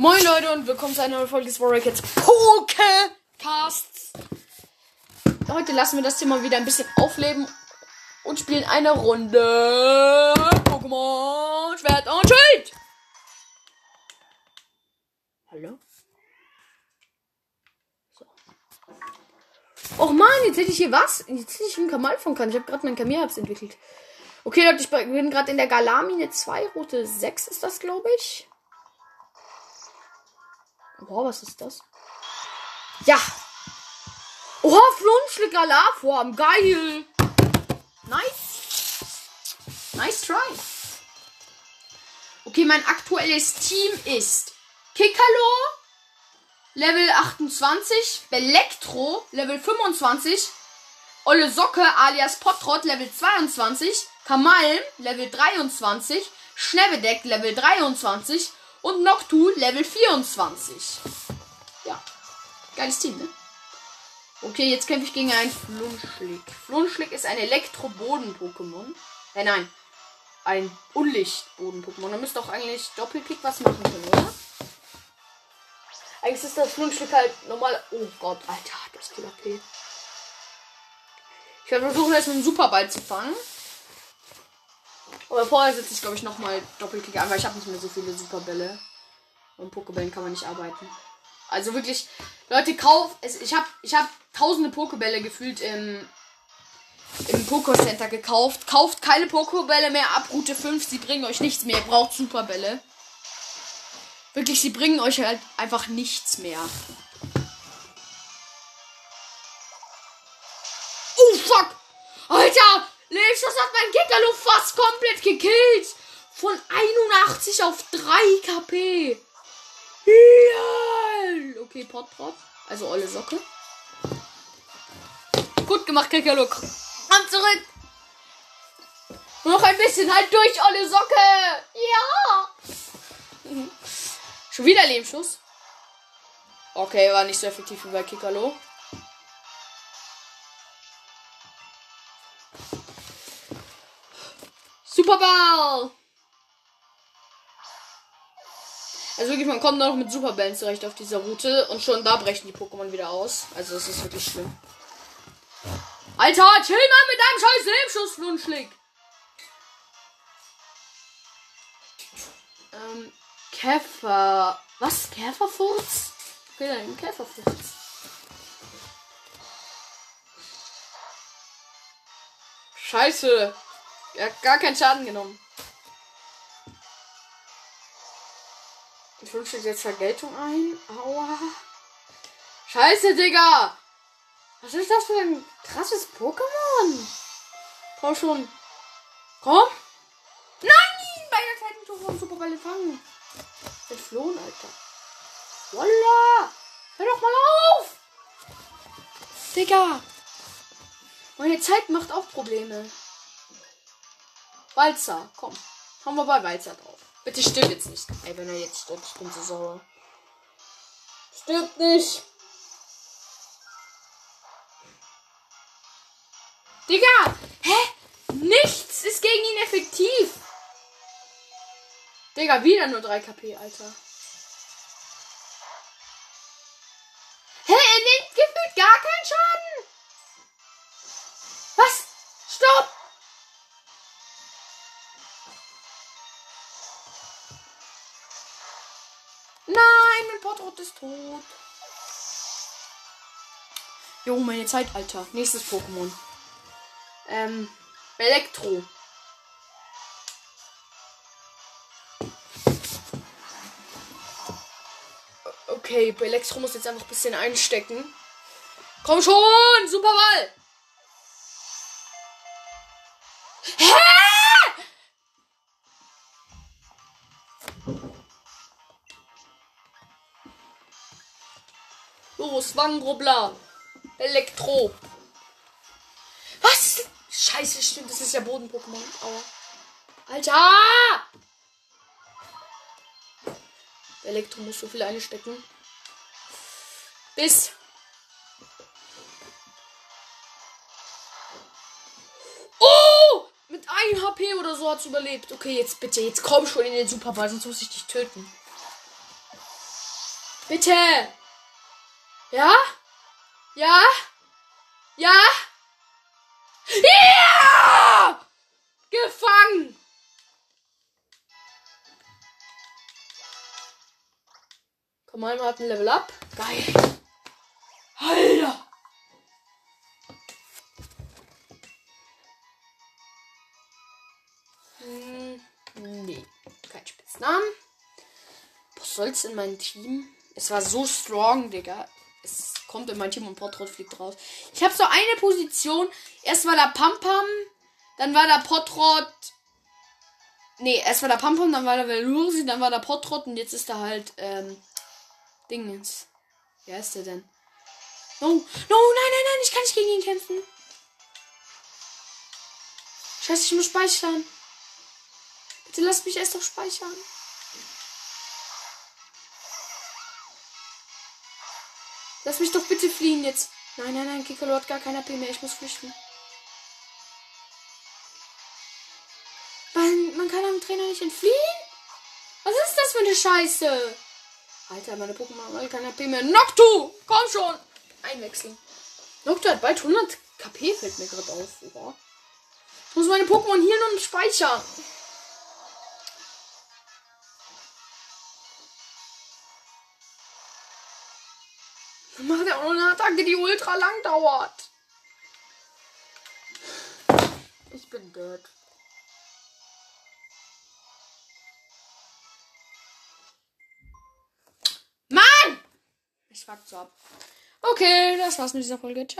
Moin Leute und willkommen zu einer neuen Folge des Warrior Kids Pokecasts. Heute lassen wir das Thema wieder ein bisschen aufleben und spielen eine Runde Pokémon Schwert und Schild. Hallo? So. Och man, jetzt hätte ich hier was. Jetzt hätte ich einen Kamal von kann. Ich habe gerade meinen Kamierhabs entwickelt. Okay, Leute, ich bin gerade in der Galamine 2, Route 6 ist das, glaube ich. Boah, was ist das? Ja! Oha, Flunschle Galarform. Geil! Nice! Nice try! Okay, mein aktuelles Team ist Kikalo, Level 28, Belektro, Level 25, Olle Socke alias Potrot, Level 22, Kamalm, Level 23, Schnäbedeck, Level 23 und Noctu, Level 24. Ja, geiles Team, ne? Okay, jetzt kämpfe ich gegen einen Flunschlick. Flunschlick ist ein Elektro-Boden-Pokémon. Äh, nein, ein Unlicht-Boden-Pokémon. Da müsste auch eigentlich Doppelkick was machen können, oder? Eigentlich ist das Flunschlick halt normal. Oh Gott, Alter, das ist viel okay. Ich werde versuchen, jetzt mit einem Superball zu fangen. Aber vorher setze ich, glaube ich, nochmal Doppelkick an, weil ich habe nicht mehr so viele Superbälle. Und Pokebällen kann man nicht arbeiten. Also wirklich, Leute, kauf. Es, ich habe ich hab tausende Pokebälle gefühlt im, im Poké Center gekauft. Kauft keine Pokebälle mehr ab Route 5. Sie bringen euch nichts mehr. Ihr braucht Superbälle. Wirklich, sie bringen euch halt einfach nichts mehr. Oh, fuck! Alter! Lebenschuss hat mein Kickerlo fast komplett gekillt. Von 81 auf 3 KP. Ja. Okay, Potprop. Also olle Socke. Gut gemacht, Kickerlo. Komm zurück. Noch ein bisschen halt durch, olle Socke. Ja. Schon wieder Lebensschuss. Okay, war nicht so effektiv wie bei Kickerlo. Superball! Also wirklich, man kommt noch mit Superbällen zurecht auf dieser Route und schon da brechen die Pokémon wieder aus. Also das ist wirklich schlimm. Alter, chill mal mit deinem scheiß Lebenschuss, Flunschlick! Ähm, Käfer. Was? Käferfurz? Okay, dann Käferfurz. Scheiße. Er hat gar keinen Schaden genommen. Ich wünsche jetzt Vergeltung ein. Aua. Scheiße, Digga. Was ist das für ein krasses Pokémon? Komm schon. Komm. Nein! Bei der zweiten Tour vom Superball fangen. Entflohen, Alter. Voila! Hör doch mal auf! Digga! Meine Zeit macht auch Probleme. Walzer, komm. Haben wir bei Walzer drauf. Bitte stirb jetzt nicht. Ey, wenn er jetzt stirbt, ich bin so sauer. Stirbt nicht. Digga! Hä? Nichts ist gegen ihn effektiv. Digga, wieder nur 3 KP, Alter. Hä? Er nimmt gefühlt gar keinen Schaden. Was? Portrot ist tot. Jo, meine Zeit, Alter. Nächstes Pokémon. Ähm, Elektro. Okay, Elektro muss jetzt einfach ein bisschen einstecken. Komm schon, Superball! Los, Wangrobler. Elektro. Was? Scheiße, stimmt, das ist ja Boden-Pokémon. Alter! Elektro muss so viel einstecken. Bis. Oh! Mit 1 HP oder so hat's überlebt. Okay, jetzt bitte, jetzt komm schon in den Superball, sonst muss ich dich töten. Bitte. Ja? Ja? Ja? Ja! Gefangen! Komm mal, hat ein Level up. Geil. Alter! Hm, nee, kein Spitznamen. Was soll's in meinem Team? Es war so strong, Digga. Kommt in mein Team und Portrot fliegt raus. Ich habe so eine Position. Erst war da Pampam, dann war da Portrot. Nee, erst war da Pampam, dann war da Velusi, dann war da Portrot und jetzt ist da halt, ähm, Dingens. Wer ist der denn? No, no, nein, nein, nein, ich kann nicht gegen ihn kämpfen. Scheiße, ich muss speichern. Bitte lass mich erst doch speichern. Lass mich doch bitte fliehen jetzt. Nein, nein, nein, Kikalo hat gar keine AP mehr. Ich muss flüchten. Man, man kann am Trainer nicht entfliehen? Was ist das für eine Scheiße? Alter, meine Pokémon haben keine AP mehr. Noctu! Komm schon! Einwechseln. Noctu hat bald 100 KP, fällt mir gerade auf. Oha. Ich muss meine Pokémon hier nun speichern. Macht er auch eine Attacke, die ultra lang dauert. Ich bin dead. Mann! Ich fuck so ab. Okay, das war's mit dieser Folge. Ciao.